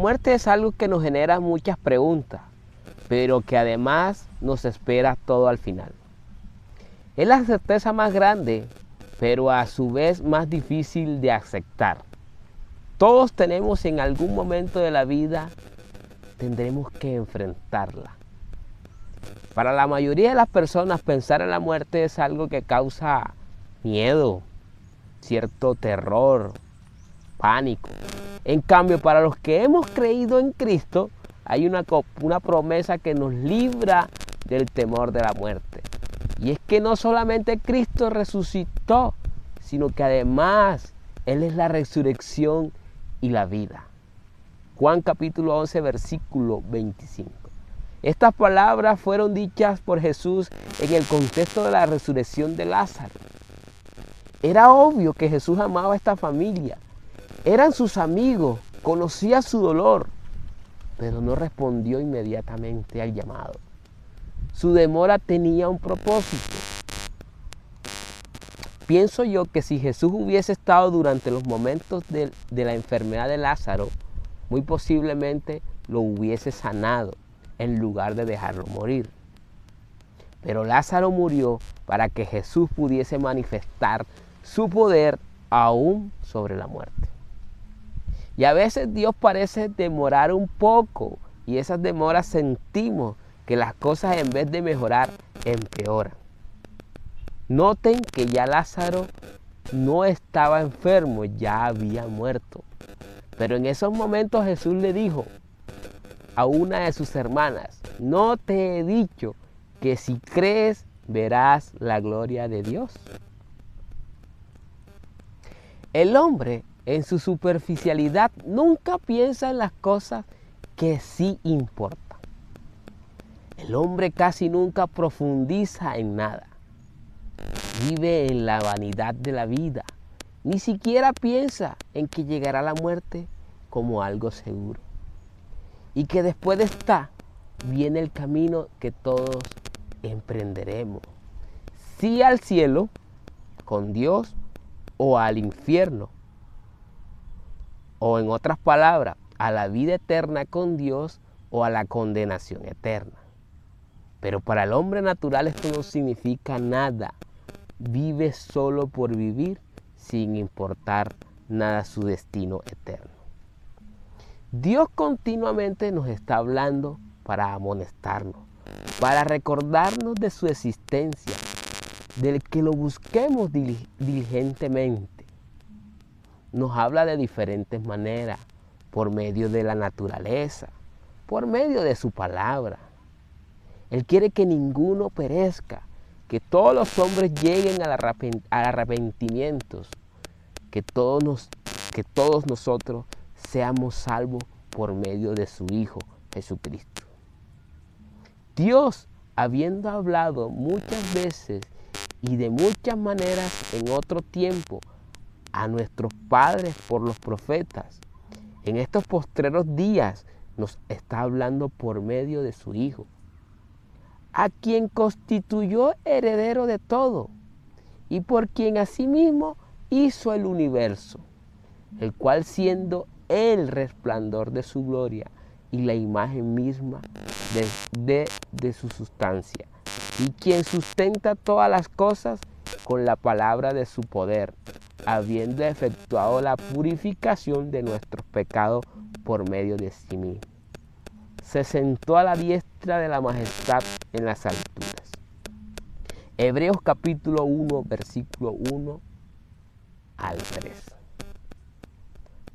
muerte es algo que nos genera muchas preguntas, pero que además nos espera todo al final. Es la certeza más grande, pero a su vez más difícil de aceptar. Todos tenemos en algún momento de la vida, tendremos que enfrentarla. Para la mayoría de las personas pensar en la muerte es algo que causa miedo, cierto terror, pánico. En cambio, para los que hemos creído en Cristo, hay una, una promesa que nos libra del temor de la muerte. Y es que no solamente Cristo resucitó, sino que además Él es la resurrección y la vida. Juan capítulo 11, versículo 25. Estas palabras fueron dichas por Jesús en el contexto de la resurrección de Lázaro. Era obvio que Jesús amaba a esta familia. Eran sus amigos, conocía su dolor, pero no respondió inmediatamente al llamado. Su demora tenía un propósito. Pienso yo que si Jesús hubiese estado durante los momentos de, de la enfermedad de Lázaro, muy posiblemente lo hubiese sanado en lugar de dejarlo morir. Pero Lázaro murió para que Jesús pudiese manifestar su poder aún sobre la muerte. Y a veces Dios parece demorar un poco y esas demoras sentimos que las cosas en vez de mejorar empeoran. Noten que ya Lázaro no estaba enfermo, ya había muerto. Pero en esos momentos Jesús le dijo a una de sus hermanas, no te he dicho que si crees verás la gloria de Dios. El hombre en su superficialidad nunca piensa en las cosas que sí importan. El hombre casi nunca profundiza en nada. Vive en la vanidad de la vida. Ni siquiera piensa en que llegará la muerte como algo seguro. Y que después de esta viene el camino que todos emprenderemos. Sí al cielo con Dios o al infierno. O en otras palabras, a la vida eterna con Dios o a la condenación eterna. Pero para el hombre natural esto no significa nada. Vive solo por vivir sin importar nada su destino eterno. Dios continuamente nos está hablando para amonestarnos, para recordarnos de su existencia, del que lo busquemos diligentemente. Nos habla de diferentes maneras, por medio de la naturaleza, por medio de su palabra. Él quiere que ninguno perezca, que todos los hombres lleguen al arrepentimiento, que todos, nos, que todos nosotros seamos salvos por medio de su Hijo Jesucristo. Dios, habiendo hablado muchas veces y de muchas maneras en otro tiempo a nuestros padres por los profetas. En estos postreros días nos está hablando por medio de su Hijo, a quien constituyó heredero de todo y por quien asimismo hizo el universo, el cual siendo el resplandor de su gloria y la imagen misma de, de su sustancia, y quien sustenta todas las cosas con la palabra de su poder, habiendo efectuado la purificación de nuestros pecados por medio de sí mismo. Se sentó a la diestra de la majestad en las alturas. Hebreos capítulo 1, versículo 1 al 3.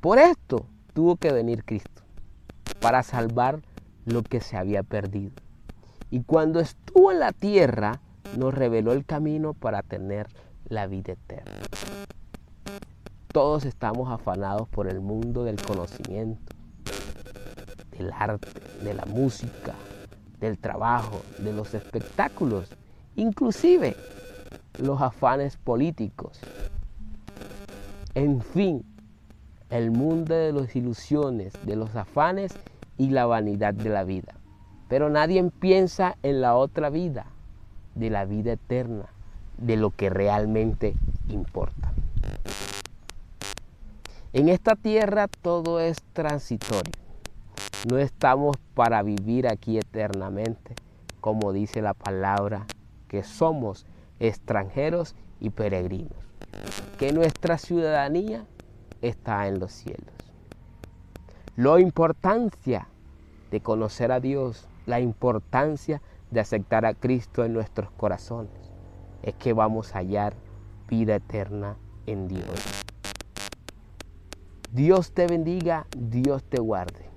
Por esto tuvo que venir Cristo, para salvar lo que se había perdido y cuando estuvo en la tierra, nos reveló el camino para tener la vida eterna. Todos estamos afanados por el mundo del conocimiento, del arte, de la música, del trabajo, de los espectáculos, inclusive los afanes políticos. En fin, el mundo de las ilusiones, de los afanes y la vanidad de la vida. Pero nadie piensa en la otra vida, de la vida eterna, de lo que realmente importa. En esta tierra todo es transitorio. no estamos para vivir aquí eternamente, como dice la palabra, que somos extranjeros y peregrinos, que nuestra ciudadanía está en los cielos. La importancia de conocer a Dios, la importancia de aceptar a Cristo en nuestros corazones, es que vamos a hallar vida eterna en Dios. Dios te bendiga, Dios te guarde.